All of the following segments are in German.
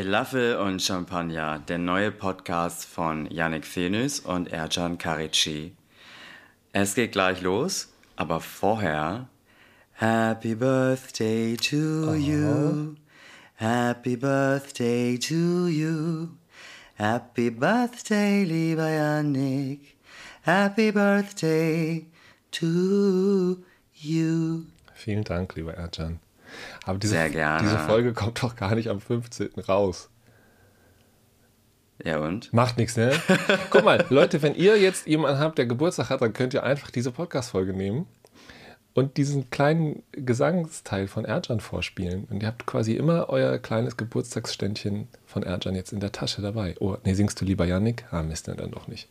Falafel und Champagner, der neue Podcast von Yannick Fenus und Ercan Karici. Es geht gleich los, aber vorher Happy Birthday to you. Happy Birthday to you. Happy Birthday, lieber Yannick. Happy Birthday to you. Vielen Dank, lieber Ercan. Aber diese, Sehr gerne. diese Folge kommt doch gar nicht am 15. raus. Ja und? Macht nichts, ne? Guck mal, Leute, wenn ihr jetzt jemanden habt, der Geburtstag hat, dann könnt ihr einfach diese Podcast-Folge nehmen und diesen kleinen Gesangsteil von Ercan vorspielen. Und ihr habt quasi immer euer kleines Geburtstagsständchen von Ercan jetzt in der Tasche dabei. Oh, nee, singst du lieber Yannick? Ah, Mist, ne, dann doch nicht.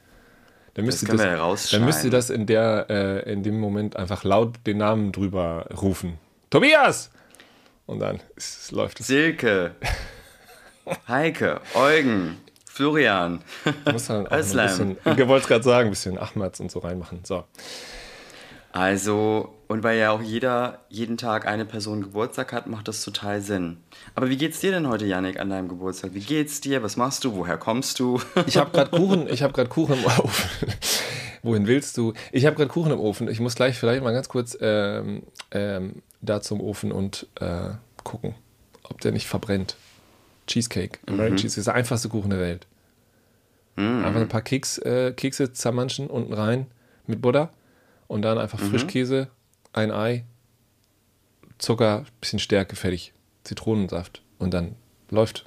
Dann müsst, Das ihr ja das, rausschneiden. dann müsst ihr das in, der, äh, in dem Moment einfach laut den Namen drüber rufen. Tobias! Und dann ist, läuft es. Silke. Heike. Eugen. Florian. Özlem. wollte es gerade sagen, ein bisschen Ahmads und so reinmachen. So. Also, und weil ja auch jeder jeden Tag eine Person Geburtstag hat, macht das total Sinn. Aber wie geht's dir denn heute, Yannick, an deinem Geburtstag? Wie geht's dir? Was machst du? Woher kommst du? Ich habe gerade Kuchen, ich habe gerade Kuchen im Ofen. Wohin willst du? Ich habe gerade Kuchen im Ofen. Ich muss gleich vielleicht mal ganz kurz ähm, ähm, da zum Ofen und äh, gucken, ob der nicht verbrennt. Cheesecake. American Cheesecake ist der einfachste Kuchen der Welt. Einfach ein paar Keks, äh, Kekse zermanschen unten rein mit Butter und dann einfach Frischkäse, ein Ei, Zucker, bisschen Stärke, fertig. Zitronensaft und dann läuft.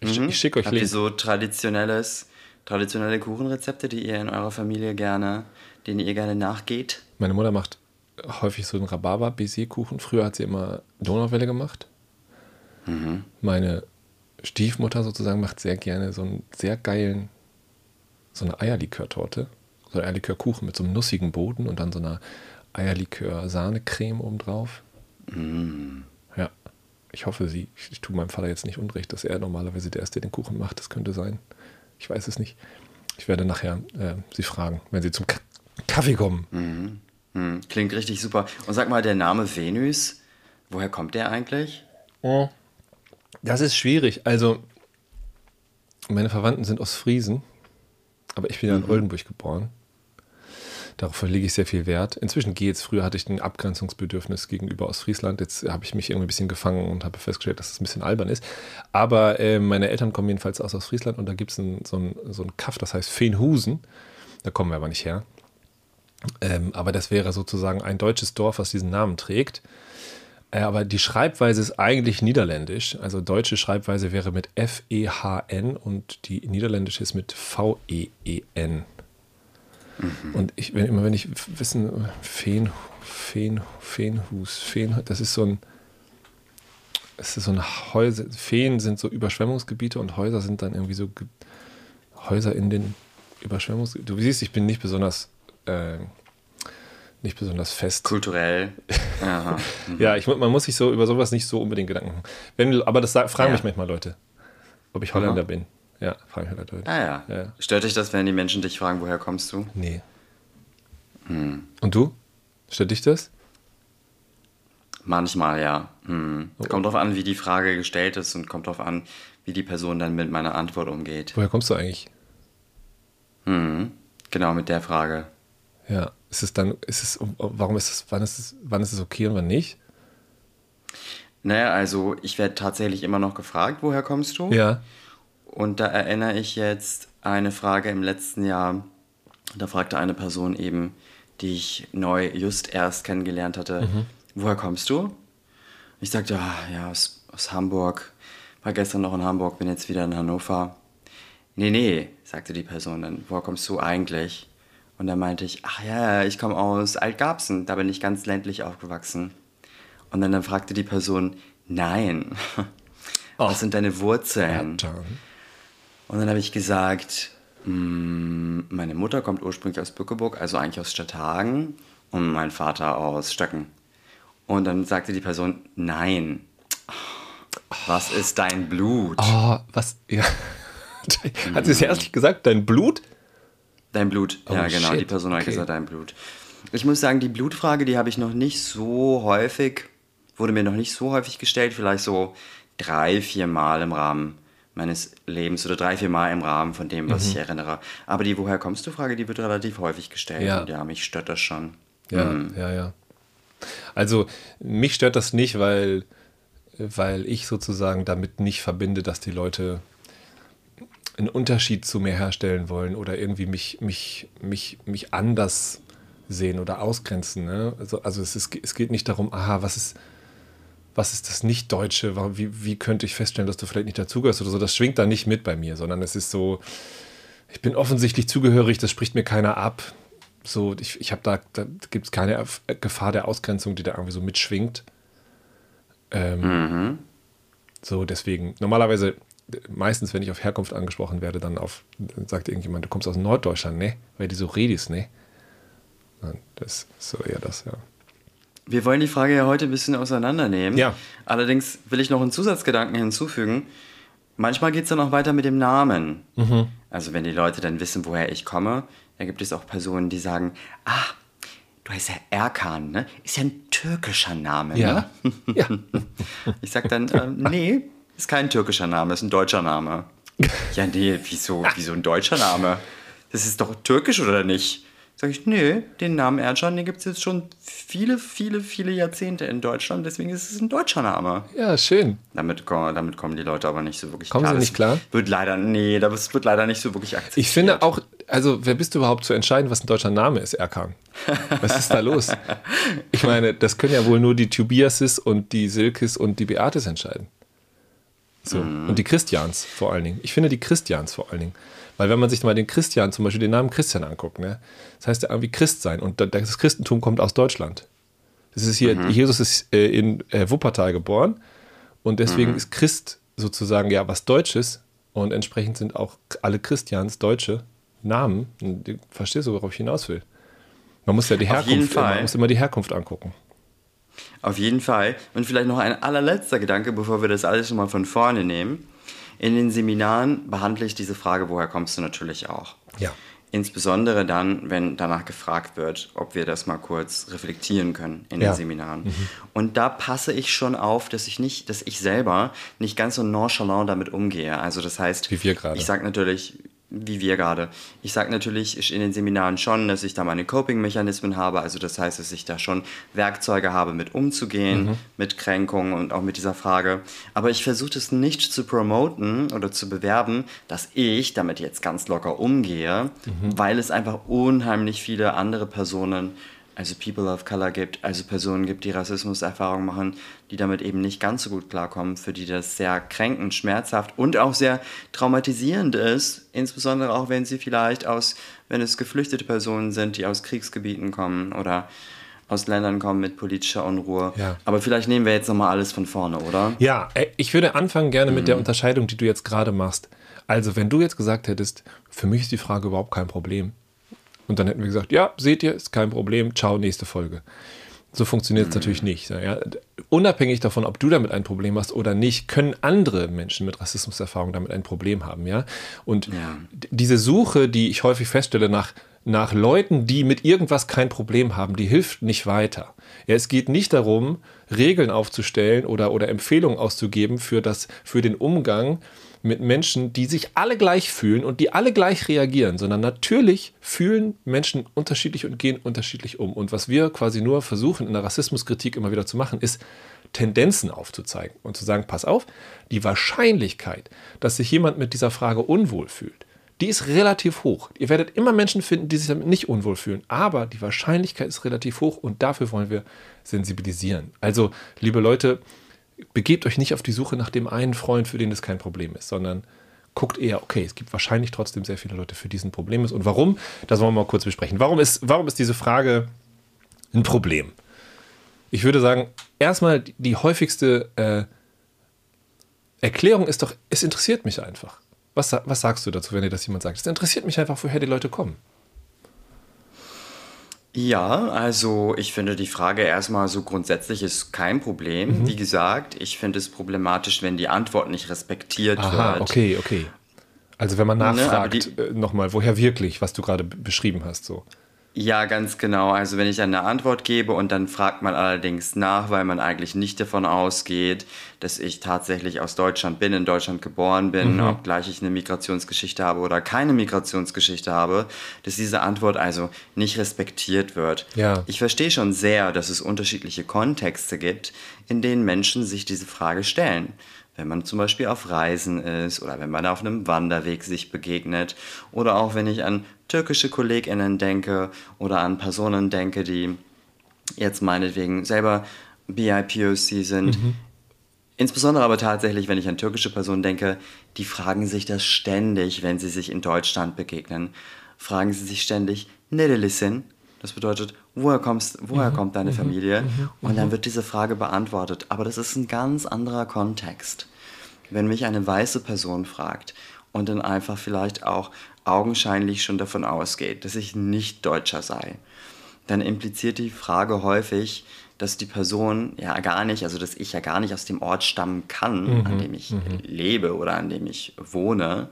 Ich, ich schicke euch Habt ihr Link. so traditionelles, traditionelle Kuchenrezepte, die ihr in eurer Familie gerne, denen ihr gerne nachgeht? Meine Mutter macht häufig so einen Rhabarber-Baiser-Kuchen. Früher hat sie immer Donauwelle gemacht. Meine Stiefmutter sozusagen macht sehr gerne so einen sehr geilen, so eine Eierlikörtorte. So einen Eierlikörkuchen mit so einem nussigen Boden und dann so einer Eierlikör-Sahnecreme obendrauf. Ja, ich hoffe, sie, ich, ich tue meinem Vater jetzt nicht unrecht, dass er normalerweise der der den Kuchen macht. Das könnte sein. Ich weiß es nicht. Ich werde nachher äh, sie fragen, wenn sie zum Ka Kaffee kommen. Hm, klingt richtig super. Und sag mal, der Name Venus, woher kommt der eigentlich? Das ist schwierig. Also, meine Verwandten sind aus Friesen, aber ich bin ja in Oldenburg geboren. Darauf lege ich sehr viel Wert. Inzwischen geht's. Früher hatte ich ein Abgrenzungsbedürfnis gegenüber Ostfriesland. Jetzt habe ich mich irgendwie ein bisschen gefangen und habe festgestellt, dass es ein bisschen albern ist. Aber äh, meine Eltern kommen jedenfalls aus Ostfriesland und da gibt es so ein, so ein Kaff, das heißt Feenhusen. Da kommen wir aber nicht her. Ähm, aber das wäre sozusagen ein deutsches Dorf, was diesen Namen trägt. Äh, aber die Schreibweise ist eigentlich niederländisch. Also deutsche Schreibweise wäre mit F-E-H-N und die niederländische ist mit V-E-E-N. Und ich, wenn, immer wenn ich wissen, Feen, Feen, Feenhus, Feen, das ist so ein, es ist so ein Häuser, Feen sind so Überschwemmungsgebiete und Häuser sind dann irgendwie so Ge Häuser in den Überschwemmungsgebieten. Du siehst, ich bin nicht besonders, äh, nicht besonders fest. Kulturell. Aha. Ja, ich, man muss sich so über sowas nicht so unbedingt Gedanken machen. Wenn, aber das fragen Ja. mich manchmal Leute, ob ich Holländer bin. Ja, fragen mich Leute. Ah ja. Ja. Stört dich das, wenn die Menschen dich fragen, woher kommst du? Nee. Hm. Und du? Stört dich das? Manchmal ja. Hm. Kommt drauf an, wie die Frage gestellt ist und kommt drauf an, wie die Person dann mit meiner Antwort umgeht. Woher kommst du eigentlich? Hm. Genau mit der Frage. Ja, ist es dann, ist es, warum ist es, wann ist es, wann ist es okay und wann nicht? Naja, also ich werde tatsächlich immer noch gefragt, woher kommst du? Ja. Und da erinnere ich jetzt eine Frage im letzten Jahr. Da fragte eine Person eben, die ich neu just erst kennengelernt hatte, woher kommst du? Ich sagte, ah, ja, aus, aus Hamburg. War gestern noch in Hamburg, bin jetzt wieder in Hannover. Nee, nee, sagte die Person dann, woher kommst du eigentlich? Und dann meinte ich, ach ja, ich komme aus Altgarbsen, da bin ich ganz ländlich aufgewachsen. Und dann, dann fragte die Person, nein, was sind deine Wurzeln? John. Und dann habe ich gesagt, "Mm, meine Mutter kommt ursprünglich aus Bückeburg, also eigentlich aus Stadthagen, und mein Vater aus Stöcken. Und dann sagte die Person, nein, was ist dein Blut? Oh, was, ja. Hat sie es ehrlich gesagt, dein Blut? Dein Blut, Oh, ja genau, shit, die Person hat okay. gesagt, dein Blut. Ich muss sagen, die Blutfrage, die habe ich noch nicht so häufig, wurde mir noch nicht so häufig gestellt, vielleicht so drei, vier Mal im Rahmen meines Lebens oder drei, vier Mal im Rahmen von dem, was mhm. ich erinnere. Aber die Woher kommst du Frage, die wird relativ häufig gestellt. Ja, und ja mich stört das schon. Ja, mhm. ja, ja. Also mich stört das nicht, weil, weil ich sozusagen damit nicht verbinde, dass die Leute einen Unterschied zu mir herstellen wollen oder irgendwie mich, mich, mich, mich anders sehen oder ausgrenzen. Ne? Also, also es, ist, es geht nicht darum, aha, was ist, was ist das Nicht-Deutsche? Wie, wie könnte ich feststellen, dass du vielleicht nicht dazugehörst oder so? Das schwingt da nicht mit bei mir, sondern es ist so, ich bin offensichtlich zugehörig, das spricht mir keiner ab. So, ich, ich habe da, da gibt es keine Gefahr der Ausgrenzung, die da irgendwie so mitschwingt. Ähm, mhm. So, deswegen, normalerweise, meistens, wenn ich auf Herkunft angesprochen werde, dann auf, sagt irgendjemand, du kommst aus Norddeutschland, ne? Weil die so redest, ne? Das ist so eher das, ja. Wir wollen die Frage ja heute ein bisschen auseinandernehmen. Ja. Allerdings will ich noch einen Zusatzgedanken hinzufügen. Manchmal geht es dann auch weiter mit dem Namen. Mhm. Also wenn die Leute dann wissen, woher ich komme, da gibt es auch Personen, die sagen, ah, du heißt ja Erkan, ne? Ist ja ein türkischer Name, ja. ne? Ja. Ich sag dann, äh, nee, ist kein türkischer Name, ist ein deutscher Name. ja, nee, wieso, wieso ein deutscher Name? Das ist doch türkisch oder nicht? Sag ich, nee, den Namen Erdschan, den gibt es jetzt schon viele, viele, viele Jahrzehnte in Deutschland, deswegen ist es ein deutscher Name. Ja, schön. Damit, damit kommen die Leute aber nicht so wirklich kommen klar. Kommen sie nicht klar? Wird leider, nee, das wird leider nicht so wirklich akzeptiert. Ich finde auch, also wer bist du überhaupt zu entscheiden, was ein deutscher Name ist, Erkan? Was ist da los? Ich meine, das können ja wohl nur die Tobiases und die Silkes und die Beates entscheiden. So. Mm. Und die Christians vor allen Dingen. Ich finde die Christians vor allen Dingen. Weil wenn man sich mal den Christian, zum Beispiel den Namen Christian anguckt, ne, das heißt ja irgendwie Christ sein und das Christentum kommt aus Deutschland. Das ist hier, mhm. Jesus ist äh, in äh, Wuppertal geboren und deswegen mhm. ist Christ sozusagen ja was Deutsches und entsprechend sind auch alle Christians deutsche Namen. Und verstehst du, worauf ich hinaus will? Man muss ja die Herkunft, man muss immer die Herkunft angucken. Auf jeden Fall. Und vielleicht noch ein allerletzter Gedanke, bevor wir das alles schon mal von vorne nehmen. In den Seminaren behandle ich diese Frage, woher kommst du natürlich auch. Ja. Insbesondere dann, wenn danach gefragt wird, ob wir das mal kurz reflektieren können in ja. den Seminaren. Mhm. Und da passe ich schon auf, dass ich nicht, dass ich selber nicht ganz so nonchalant damit umgehe. Also das heißt, wie wir gerade. Ich sage natürlich, wie wir gerade. Ich sage natürlich in den Seminaren schon, dass ich da meine Coping-Mechanismen habe. Also das heißt, dass ich da schon Werkzeuge habe, mit umzugehen, mhm. mit Kränkungen und auch mit dieser Frage. Aber ich versuche es nicht zu promoten oder zu bewerben, dass ich damit jetzt ganz locker umgehe, mhm. weil es einfach unheimlich viele andere Personen also People of Color gibt, also Personen gibt, die Rassismuserfahrungen machen, die damit eben nicht ganz so gut klarkommen, für die das sehr kränkend, schmerzhaft und auch sehr traumatisierend ist, insbesondere auch wenn sie vielleicht aus, wenn es geflüchtete Personen sind, die aus Kriegsgebieten kommen oder aus Ländern kommen mit politischer Unruhe. Ja. Aber vielleicht nehmen wir jetzt nochmal alles von vorne, oder? Ja, äh, ich würde anfangen gerne mhm. mit der Unterscheidung, die du jetzt gerade machst. Also, wenn du jetzt gesagt hättest, für mich ist die Frage überhaupt kein Problem, und dann hätten wir gesagt, ja, seht ihr, ist kein Problem, ciao, nächste Folge. So funktioniert es mhm. natürlich nicht. Ja. Unabhängig davon, ob du damit ein Problem hast oder nicht, können andere Menschen mit Rassismuserfahrung damit ein Problem haben. Ja? Und ja. diese Suche, die ich häufig feststelle nach, nach Leuten, die mit irgendwas kein Problem haben, die hilft nicht weiter. Ja, es geht nicht darum, Regeln aufzustellen oder, oder Empfehlungen auszugeben für, das, für den Umgang mit Menschen, die sich alle gleich fühlen und die alle gleich reagieren, sondern natürlich fühlen Menschen unterschiedlich und gehen unterschiedlich um. Und was wir quasi nur versuchen in der Rassismuskritik immer wieder zu machen, ist Tendenzen aufzuzeigen und zu sagen, pass auf, die Wahrscheinlichkeit, dass sich jemand mit dieser Frage unwohl fühlt, die ist relativ hoch. Ihr werdet immer Menschen finden, die sich damit nicht unwohl fühlen, aber die Wahrscheinlichkeit ist relativ hoch und dafür wollen wir sensibilisieren. Also, liebe Leute, begebt euch nicht auf die Suche nach dem einen Freund, für den es kein Problem ist, sondern guckt eher, okay, es gibt wahrscheinlich trotzdem sehr viele Leute, für diesen Problem ist. Und warum? Das wollen wir mal kurz besprechen. Warum ist, warum ist diese Frage ein Problem? Ich würde sagen, erstmal die häufigste äh, Erklärung ist doch, es interessiert mich einfach. Was, was sagst du dazu, wenn dir das jemand sagt? Es interessiert mich einfach, woher die Leute kommen. Ja, also ich finde die Frage erstmal so grundsätzlich ist kein Problem. Mhm. Wie gesagt, ich finde es problematisch, wenn die Antwort nicht respektiert Aha, wird. Okay, okay. Also wenn man ne, nachfragt, ne, nochmal, woher wirklich, was du gerade beschrieben hast, so. Ja, ganz genau. Also wenn ich eine Antwort gebe und dann fragt man allerdings nach, weil man eigentlich nicht davon ausgeht, dass ich tatsächlich aus Deutschland bin, in Deutschland geboren bin, mhm. obgleich ich eine Migrationsgeschichte habe oder keine Migrationsgeschichte habe, dass diese Antwort also nicht respektiert wird. Ja. Ich verstehe schon sehr, dass es unterschiedliche Kontexte gibt, in denen Menschen sich diese Frage stellen wenn man zum Beispiel auf Reisen ist oder wenn man auf einem Wanderweg sich begegnet oder auch wenn ich an türkische KollegInnen denke oder an Personen denke, die jetzt meinetwegen selber BIPOC sind. Mhm. Insbesondere aber tatsächlich, wenn ich an türkische Personen denke, die fragen sich das ständig, wenn sie sich in Deutschland begegnen. Fragen sie sich ständig, Nerelisin? Das bedeutet, woher, kommst, woher mhm. kommt deine mhm. Familie? Mhm. Und dann mhm. wird diese Frage beantwortet. Aber das ist ein ganz anderer Kontext. Wenn mich eine weiße Person fragt und dann einfach vielleicht auch augenscheinlich schon davon ausgeht, dass ich nicht Deutscher sei, dann impliziert die Frage häufig, dass die Person ja gar nicht, also dass ich ja gar nicht aus dem Ort stammen kann, mhm. an dem ich mhm. lebe oder an dem ich wohne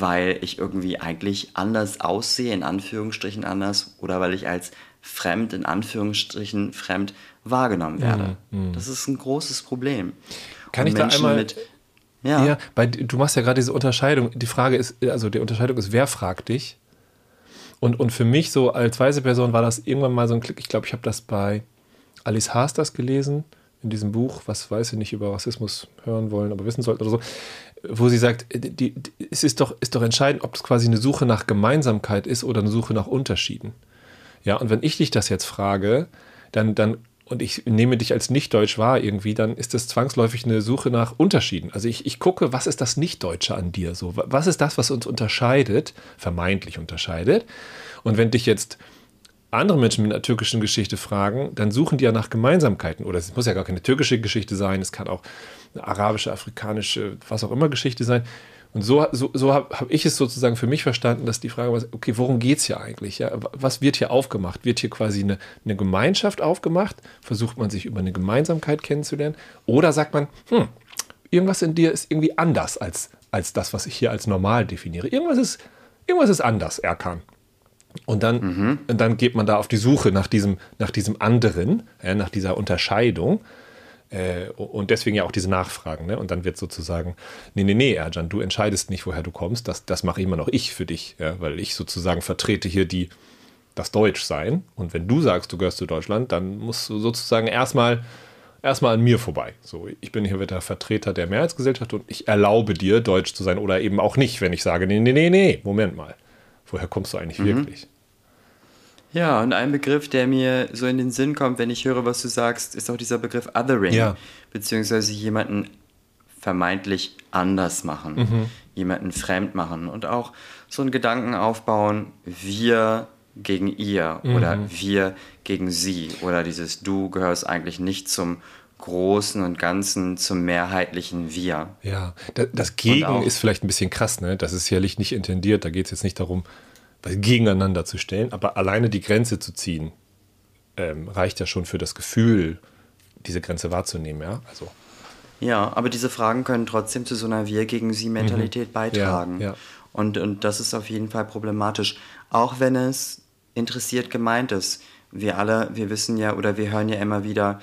weil ich irgendwie eigentlich anders aussehe, in Anführungsstrichen anders, oder weil ich als fremd, in Anführungsstrichen fremd wahrgenommen werde. Mhm. mhm. Das ist ein großes Problem. Kann Und ich Menschen da einmal... Mit, ja. ja, weil du machst ja gerade diese Unterscheidung. Die Frage ist, also die Unterscheidung ist, wer fragt dich? Und, und für mich so als weiße Person war das irgendwann mal so ein Klick. Ich glaube, ich habe das bei Alice Haas das gelesen in diesem Buch, was weiß ich nicht über Rassismus hören wollen, aber wissen sollten oder so wo sie sagt, die, die, es ist doch, ist doch entscheidend, ob es quasi eine Suche nach Gemeinsamkeit ist oder eine Suche nach Unterschieden. Ja, und wenn ich dich das jetzt frage, dann, dann und ich nehme dich als Nicht-Deutsch wahr irgendwie, dann ist das zwangsläufig eine Suche nach Unterschieden. Also ich, ich gucke, was ist das Nicht-Deutsche an dir? So, was ist das, was uns unterscheidet, vermeintlich unterscheidet? Und wenn dich jetzt andere Menschen mit einer türkischen Geschichte fragen, dann suchen die ja nach Gemeinsamkeiten. Oder es muss ja gar keine türkische Geschichte sein, es kann auch eine arabische, afrikanische, was auch immer Geschichte sein. Und so, so, so habe hab ich es sozusagen für mich verstanden, dass die Frage war, okay, worum geht es hier eigentlich? Ja? Was wird hier aufgemacht? Wird hier quasi eine, eine Gemeinschaft aufgemacht? Versucht man sich über eine Gemeinsamkeit kennenzulernen? Oder sagt man, hm, irgendwas in dir ist irgendwie anders als, als das, was ich hier als normal definiere. Irgendwas ist, irgendwas ist anders, Erkan. Und dann, mhm. und dann geht man da auf die Suche nach diesem, nach diesem anderen, ja, nach dieser Unterscheidung. Äh, und deswegen ja auch diese Nachfragen. Ne? Und dann wird sozusagen, nee, nee, nee, Erjan, du entscheidest nicht, woher du kommst. Das, das mache immer noch ich für dich, ja? weil ich sozusagen vertrete hier die, das Deutschsein. Und wenn du sagst, du gehörst zu Deutschland, dann musst du sozusagen erstmal erstmal an mir vorbei. So, ich bin hier wieder Vertreter der Mehrheitsgesellschaft und ich erlaube dir, deutsch zu sein oder eben auch nicht, wenn ich sage, nee, nee, nee, nee, Moment mal woher kommst du eigentlich mhm. wirklich? Ja, und ein Begriff, der mir so in den Sinn kommt, wenn ich höre, was du sagst, ist auch dieser Begriff Othering, ja. beziehungsweise jemanden vermeintlich anders machen, mhm. jemanden fremd machen und auch so einen Gedanken aufbauen, wir gegen ihr mhm. oder wir gegen sie oder dieses du gehörst eigentlich nicht zum Großen und Ganzen zum mehrheitlichen Wir. Ja, das Gegen ist vielleicht ein bisschen krass, ne? Das ist sicherlich nicht intendiert. Da geht es jetzt nicht darum, gegeneinander zu stellen, aber alleine die Grenze zu ziehen, ähm, reicht ja schon für das Gefühl, diese Grenze wahrzunehmen, ja. Also. Ja, aber diese Fragen können trotzdem zu so einer Wir gegen sie Mentalität mhm. beitragen. Ja, ja. Und, und das ist auf jeden Fall problematisch. Auch wenn es interessiert gemeint ist. Wir alle, wir wissen ja oder wir hören ja immer wieder,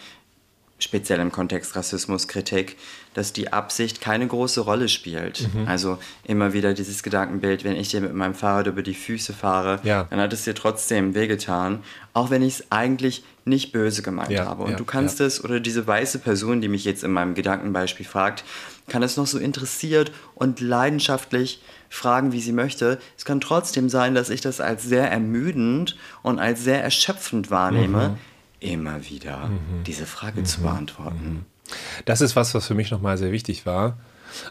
speziell im Kontext Rassismuskritik, dass die Absicht keine große Rolle spielt. Mhm. Also immer wieder dieses Gedankenbild, wenn ich dir mit meinem Fahrrad über die Füße fahre, ja. dann hat es dir trotzdem wehgetan, auch wenn ich es eigentlich nicht böse gemeint ja, habe. Und ja, du kannst es, oder diese weiße Person, die mich jetzt in meinem Gedankenbeispiel fragt, kann es noch so interessiert und leidenschaftlich fragen, wie sie möchte. Es kann trotzdem sein, dass ich das als sehr ermüdend und als sehr erschöpfend wahrnehme. Mhm immer wieder mhm. diese Frage mhm. zu beantworten. Mhm. Das ist was, was für mich nochmal sehr wichtig war.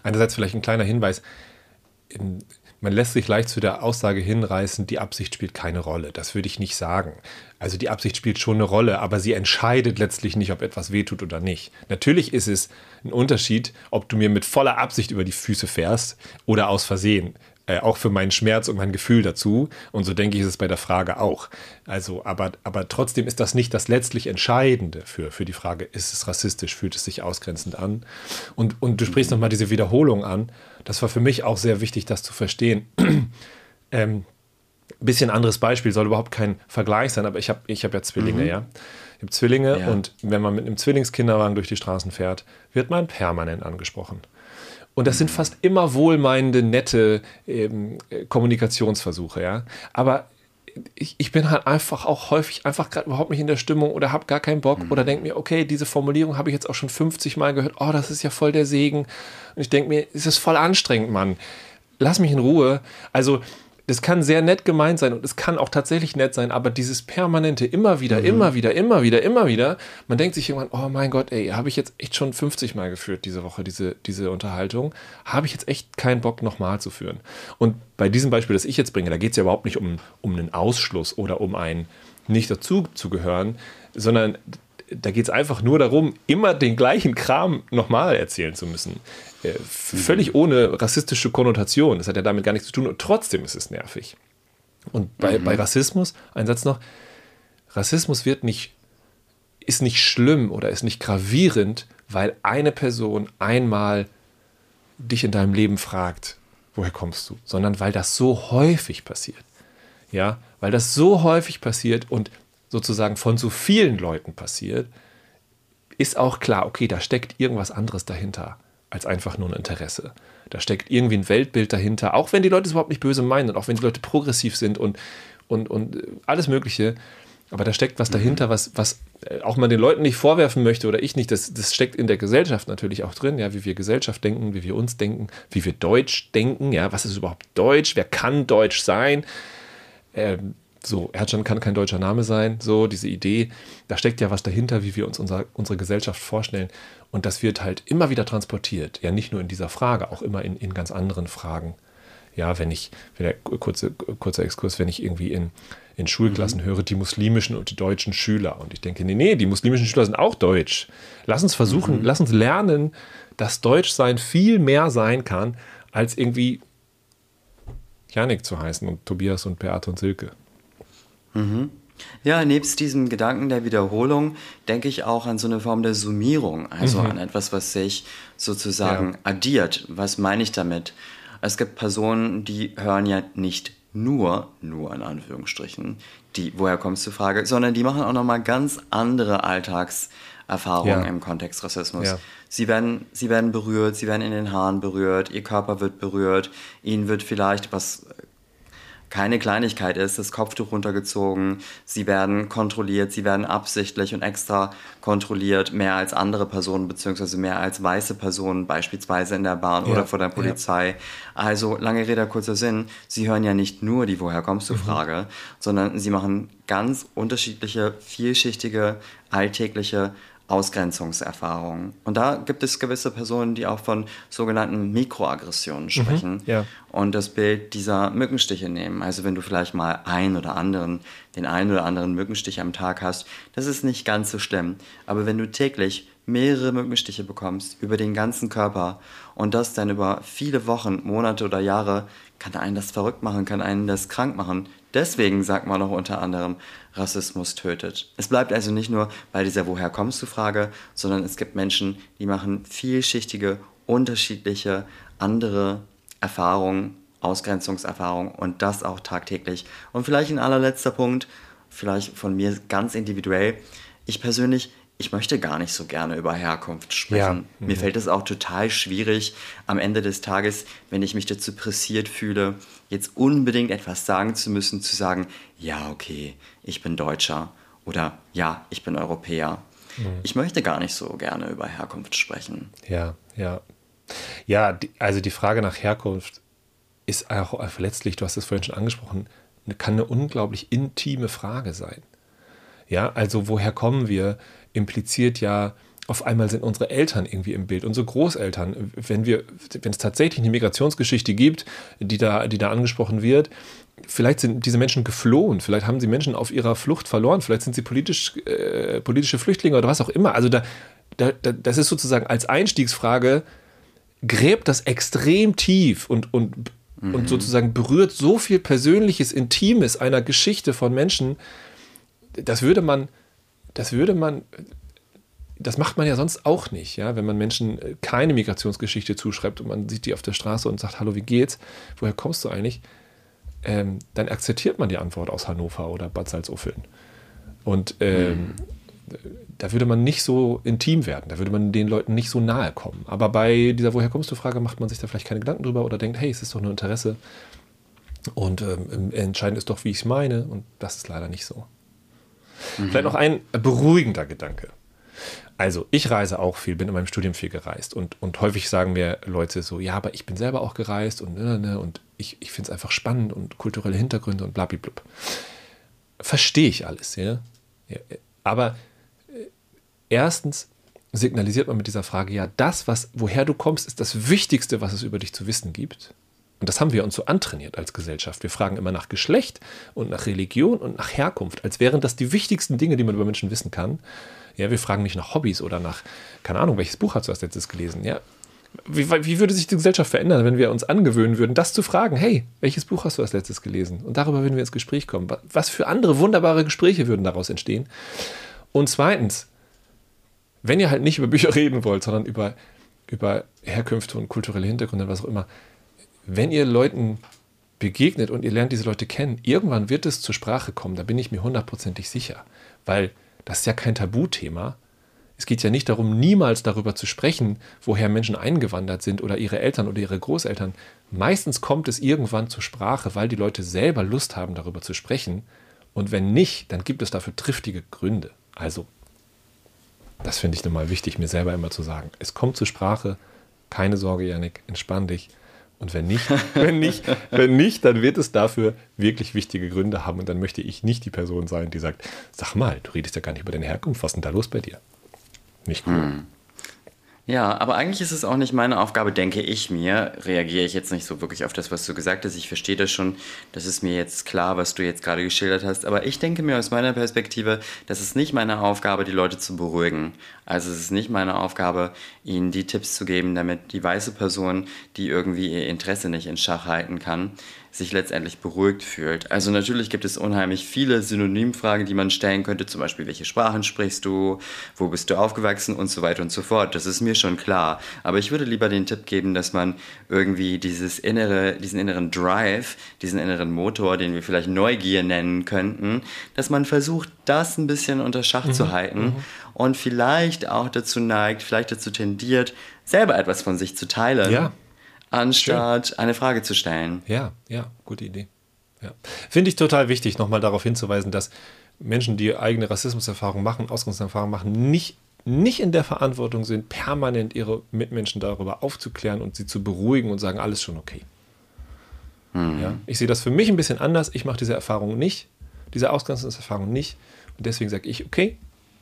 Einerseits vielleicht ein kleiner Hinweis. In, man lässt sich leicht zu der Aussage hinreißen, die Absicht spielt keine Rolle. Das würde ich nicht sagen. Also die Absicht spielt schon eine Rolle, aber sie entscheidet letztlich nicht, ob etwas wehtut oder nicht. Natürlich ist es ein Unterschied, ob du mir mit voller Absicht über die Füße fährst oder aus Versehen äh, auch für meinen Schmerz und mein Gefühl dazu. Und so denke ich, ist es bei der Frage auch. Also, aber, aber trotzdem ist das nicht das letztlich Entscheidende für, für die Frage, ist es rassistisch, fühlt es sich ausgrenzend an? Und, und du sprichst nochmal diese Wiederholung an. Das war für mich auch sehr wichtig, das zu verstehen. ähm, Bisschen anderes Beispiel, soll überhaupt kein Vergleich sein, aber ich habe ich hab ja Zwillinge, mhm. ja. Ich habe Zwillinge ja. und wenn man mit einem Zwillingskinderwagen durch die Straßen fährt, wird man permanent angesprochen. Und das sind fast immer wohlmeinende, nette ähm, Kommunikationsversuche, ja. Aber ich, ich, bin halt einfach auch häufig einfach gerade überhaupt nicht in der Stimmung oder habe gar keinen Bock mhm. oder denke mir, okay, diese Formulierung habe ich jetzt auch schon 50 Mal gehört, oh, das ist ja voll der Segen. Und ich denke mir, es ist voll anstrengend, Mann. Lass mich in Ruhe. Also, das kann sehr nett gemeint sein und es kann auch tatsächlich nett sein, aber dieses permanente immer wieder, mhm. immer wieder, immer wieder, immer wieder, man denkt sich irgendwann, oh mein Gott, ey, habe ich jetzt echt schon 50 Mal geführt diese Woche, diese, diese Unterhaltung, habe ich jetzt echt keinen Bock nochmal zu führen. Und bei diesem Beispiel, das ich jetzt bringe, da geht es ja überhaupt nicht um, um einen Ausschluss oder um ein nicht dazu zu gehören, sondern da geht es einfach nur darum, immer den gleichen Kram nochmal erzählen zu müssen. Äh, völlig ohne rassistische Konnotation. Das hat ja damit gar nichts zu tun und trotzdem ist es nervig. Und bei, mhm. bei Rassismus, ein Satz noch, Rassismus wird nicht, ist nicht schlimm oder ist nicht gravierend, weil eine Person einmal dich in deinem Leben fragt, woher kommst du, sondern weil das so häufig passiert. Ja, weil das so häufig passiert und sozusagen von so vielen Leuten passiert, ist auch klar, okay, da steckt irgendwas anderes dahinter als einfach nur ein Interesse. Da steckt irgendwie ein Weltbild dahinter, auch wenn die Leute es überhaupt nicht böse meinen und auch wenn die Leute progressiv sind und, und, und alles Mögliche. Aber da steckt was dahinter, mhm. was, was äh, auch man den Leuten nicht vorwerfen möchte oder ich nicht. Das, das steckt in der Gesellschaft natürlich auch drin, ja, wie wir Gesellschaft denken, wie wir uns denken, wie wir Deutsch denken, ja, was ist überhaupt Deutsch, wer kann Deutsch sein? Ähm, so, Erdjan kann kein deutscher Name sein, so, diese Idee, da steckt ja was dahinter, wie wir uns unser, unsere Gesellschaft vorstellen. Und das wird halt immer wieder transportiert. Ja, nicht nur in dieser Frage, auch immer in, in ganz anderen Fragen. Ja, wenn ich, wenn kurze, kurzer Exkurs, wenn ich irgendwie in, in Schulklassen mhm. höre, die muslimischen und die deutschen Schüler. Und ich denke, nee, nee, die muslimischen Schüler sind auch deutsch. Lass uns versuchen, mhm. lass uns lernen, dass Deutschsein viel mehr sein kann, als irgendwie Janik zu heißen und Tobias und Beate und Silke. Mhm. Ja, nebst diesem Gedanken der Wiederholung denke ich auch an so eine Form der Summierung, also mhm. an etwas, was sich sozusagen ja. addiert. Was meine ich damit? Es gibt Personen, die hören ja nicht nur, nur in Anführungsstrichen, die Woher kommst du Frage, sondern die machen auch nochmal ganz andere Alltagserfahrungen ja. im Kontext Rassismus. Ja. Sie, werden, sie werden berührt, sie werden in den Haaren berührt, ihr Körper wird berührt, ihnen wird vielleicht, was keine Kleinigkeit ist, das Kopftuch runtergezogen, sie werden kontrolliert, sie werden absichtlich und extra kontrolliert, mehr als andere Personen, beziehungsweise mehr als weiße Personen, beispielsweise in der Bahn ja, oder vor der Polizei. Ja. Also, lange Rede, kurzer Sinn, sie hören ja nicht nur die Woher kommst du mhm. Frage, sondern sie machen ganz unterschiedliche, vielschichtige, alltägliche Ausgrenzungserfahrungen. Und da gibt es gewisse Personen, die auch von sogenannten Mikroaggressionen mhm, sprechen mhm, ja. Und das Bild dieser Mückenstiche nehmen. Also wenn du vielleicht mal einen oder anderen, den einen oder anderen Mückenstich am Tag hast, das ist nicht ganz so schlimm. Aber wenn du täglich mehrere Mückenstiche bekommst über den ganzen Körper und das dann über viele Wochen, Monate oder Jahre, kann einen das verrückt machen, kann einen das krank machen. Deswegen sagt man auch unter anderem, Rassismus tötet. Es bleibt also nicht nur bei dieser Woher kommst du Frage, sondern es gibt Menschen, die machen vielschichtige, unterschiedliche, andere Erfahrungen, Ausgrenzungserfahrungen und das auch tagtäglich. Und vielleicht ein allerletzter Punkt, vielleicht von mir ganz individuell. Ich persönlich ich möchte gar nicht so gerne über Herkunft sprechen. Ja. Mir mhm. fällt es auch total schwierig, am Ende des Tages, wenn ich mich dazu pressiert fühle, jetzt unbedingt etwas sagen zu müssen, zu sagen, ja, okay, ich bin Deutscher oder ja, ich bin Europäer. Mhm. Ich möchte gar nicht so gerne über Herkunft sprechen. Ja, ja. Ja, die, also die Frage nach Herkunft ist auch letztlich, du hast es vorhin schon angesprochen, kann eine unglaublich intime Frage sein. Ja, also woher kommen wir? impliziert ja, auf einmal sind unsere Eltern irgendwie im Bild, unsere Großeltern. Wenn wir, wenn es tatsächlich eine Migrationsgeschichte gibt, die da, die da angesprochen wird, vielleicht sind diese Menschen geflohen, vielleicht haben sie Menschen auf ihrer Flucht verloren, vielleicht sind sie politisch, äh, politische Flüchtlinge oder was auch immer. Also da, da, das ist sozusagen als Einstiegsfrage, gräbt das extrem tief und, und, mhm. und sozusagen berührt so viel Persönliches, Intimes einer Geschichte von Menschen, das würde man das würde man, das macht man ja sonst auch nicht, ja, wenn man Menschen äh, keine Migrationsgeschichte zuschreibt und man sieht die auf der Straße und sagt, hallo, wie geht's? Woher kommst du eigentlich? ähm, dann akzeptiert man die Antwort aus Hannover oder Bad Salzuffeln. Und ähm, mhm. Da würde man nicht so intim werden, da würde man den Leuten nicht so nahe kommen. Aber bei dieser Woher kommst du Frage macht man sich da vielleicht keine Gedanken drüber oder denkt, hey, es ist doch nur Interesse. Und ähm, entscheidend ist doch, wie ich es meine. Und das ist leider nicht so. Mhm. Vielleicht noch ein beruhigender Gedanke. Also, ich reise auch viel, bin in meinem Studium viel gereist. Und, und häufig sagen mir Leute so, ja, aber ich bin selber auch gereist und, ne, ne, und ich, ich finde es einfach spannend und kulturelle Hintergründe und blablabla. Verstehe ich alles, ja. ja aber äh, erstens signalisiert man mit dieser Frage, ja, das, was, woher du kommst, ist das Wichtigste, was es über dich zu wissen gibt. Und das haben wir uns so antrainiert als Gesellschaft. Wir fragen immer nach Geschlecht und nach Religion und nach Herkunft, als wären das die wichtigsten Dinge, die man über Menschen wissen kann. Ja, wir fragen nicht nach Hobbys oder nach, keine Ahnung, welches Buch hast du als letztes gelesen? Ja, wie, wie, würde sich die Gesellschaft verändern, wenn wir uns angewöhnen würden, das zu fragen? Hey, welches Buch hast du als letztes gelesen? Und darüber würden wir ins Gespräch kommen. Was für andere wunderbare Gespräche würden daraus entstehen? Und zweitens, wenn ihr halt nicht über Bücher reden wollt, sondern über, über Herkünfte und kulturelle Hintergründe, was auch immer, wenn ihr Leuten begegnet und ihr lernt diese Leute kennen, irgendwann wird es zur Sprache kommen, da bin ich mir hundertprozentig sicher. Weil das ist ja kein Tabuthema. Es geht ja nicht darum, niemals darüber zu sprechen, woher Menschen eingewandert sind oder ihre Eltern oder ihre Großeltern. Meistens kommt es irgendwann zur Sprache, weil die Leute selber Lust haben, darüber zu sprechen. Und wenn nicht, dann gibt es dafür triftige Gründe. Also, das finde ich nochmal wichtig, mir selber immer zu sagen. Es kommt zur Sprache. Keine Sorge, Janik, entspann dich. Und wenn nicht, wenn nicht, wenn nicht, dann wird es dafür wirklich wichtige Gründe haben. Und dann möchte ich nicht die Person sein, die sagt, sag mal, du redest ja gar nicht über deine Herkunft, was ist denn da los bei dir? Nicht cool. Hm. Ja, aber eigentlich ist es auch nicht meine Aufgabe, denke ich mir. Reagiere ich jetzt nicht so wirklich auf das, was du gesagt hast. Ich verstehe das schon. Das ist mir jetzt klar, was du jetzt gerade geschildert hast. Aber ich denke mir aus meiner Perspektive, das ist nicht meine Aufgabe, die Leute zu beruhigen. Also es ist nicht meine Aufgabe, ihnen die Tipps zu geben, damit die weiße Person, die irgendwie ihr Interesse nicht in Schach halten kann, sich letztendlich beruhigt fühlt. Also natürlich gibt es unheimlich viele Synonymfragen, die man stellen könnte, zum Beispiel, welche Sprachen sprichst du, wo bist du aufgewachsen und so weiter und so fort. Das ist mir schon klar. Aber ich würde lieber den Tipp geben, dass man irgendwie dieses innere, diesen inneren Drive, diesen inneren Motor, den wir vielleicht Neugier nennen könnten, dass man versucht, das ein bisschen unter Schach mhm. zu halten mhm. Und vielleicht auch dazu neigt, vielleicht dazu tendiert, selber etwas von sich zu teilen. Ja anstatt Schön. eine Frage zu stellen. Ja, ja, gute Idee. Ja. Finde ich total wichtig, nochmal darauf hinzuweisen, dass Menschen, die eigene Rassismuserfahrungen machen, Ausgrenzungserfahrungen machen, nicht, nicht in der Verantwortung sind, permanent ihre Mitmenschen darüber aufzuklären und sie zu beruhigen und sagen, alles schon okay. Mhm. Ja, ich sehe das für mich ein bisschen anders. Ich mache diese Erfahrung nicht, diese Ausgrenzungserfahrung nicht. Und deswegen sage ich, okay,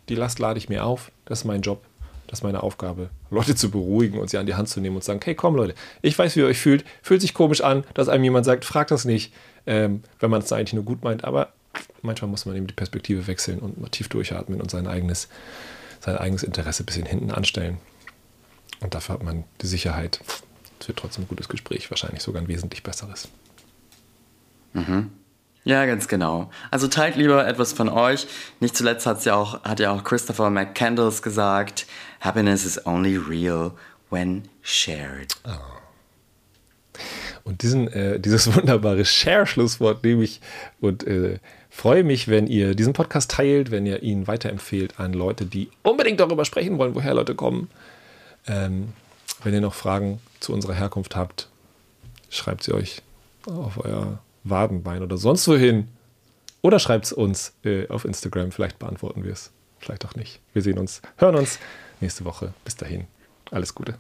die Last lade ich mir auf, das ist mein Job. Das ist meine Aufgabe, Leute zu beruhigen und sie an die Hand zu nehmen und zu sagen, hey komm Leute, ich weiß, wie ihr euch fühlt, fühlt sich komisch an, dass einem jemand sagt, fragt das nicht, ähm, wenn man es eigentlich nur gut meint, aber manchmal muss man eben die Perspektive wechseln und mal tief durchatmen und sein eigenes, sein eigenes Interesse ein bisschen hinten anstellen. Und dafür hat man die Sicherheit, es wird trotzdem ein gutes Gespräch, wahrscheinlich sogar ein wesentlich besseres. Mhm. Ja, ganz genau. Also teilt lieber etwas von euch. Nicht zuletzt hat's ja auch, hat ja auch Christopher McCandles gesagt, Happiness is only real when shared. Oh. Und diesen, äh, dieses wunderbare Share-Schlusswort nehme ich und äh, freue mich, wenn ihr diesen Podcast teilt, wenn ihr ihn weiterempfehlt an Leute, die unbedingt darüber sprechen wollen, woher Leute kommen. Ähm, wenn ihr noch Fragen zu unserer Herkunft habt, schreibt sie euch auf euer Wadenbein oder sonst wohin. Oder schreibt es uns äh, auf Instagram. Vielleicht beantworten wir es. Vielleicht auch nicht. Wir sehen uns, hören uns nächste Woche. Bis dahin. Alles Gute.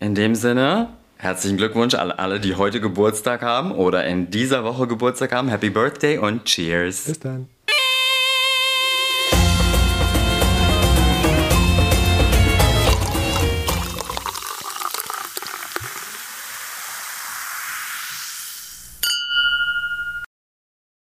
In dem Sinne, herzlichen Glückwunsch an alle, die heute Geburtstag haben oder in dieser Woche Geburtstag haben. Happy Birthday und Cheers. Bis dann.